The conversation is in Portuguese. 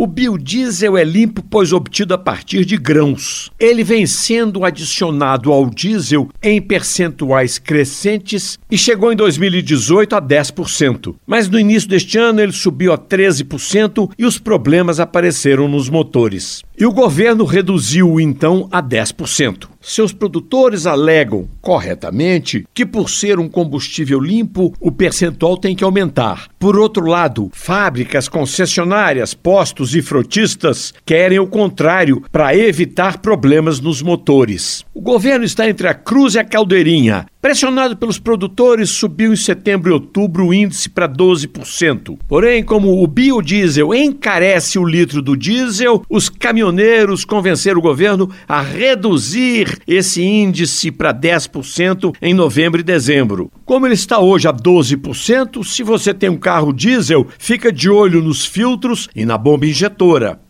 O biodiesel é limpo pois obtido a partir de grãos. Ele vem sendo adicionado ao diesel em percentuais crescentes e chegou em 2018 a 10%. Mas no início deste ano ele subiu a 13% e os problemas apareceram nos motores. E o governo reduziu então a 10%. Seus produtores alegam, corretamente, que por ser um combustível limpo, o percentual tem que aumentar. Por outro lado, fábricas, concessionárias, postos e frotistas querem o contrário para evitar problemas nos motores. O governo está entre a cruz e a caldeirinha. Pressionado pelos produtores, subiu em setembro e outubro o índice para 12%. Porém, como o biodiesel encarece o litro do diesel, os caminhoneiros convenceram o governo a reduzir esse índice para 10% em novembro e dezembro. Como ele está hoje a 12%, se você tem um carro diesel, fica de olho nos filtros e na bomba injetora.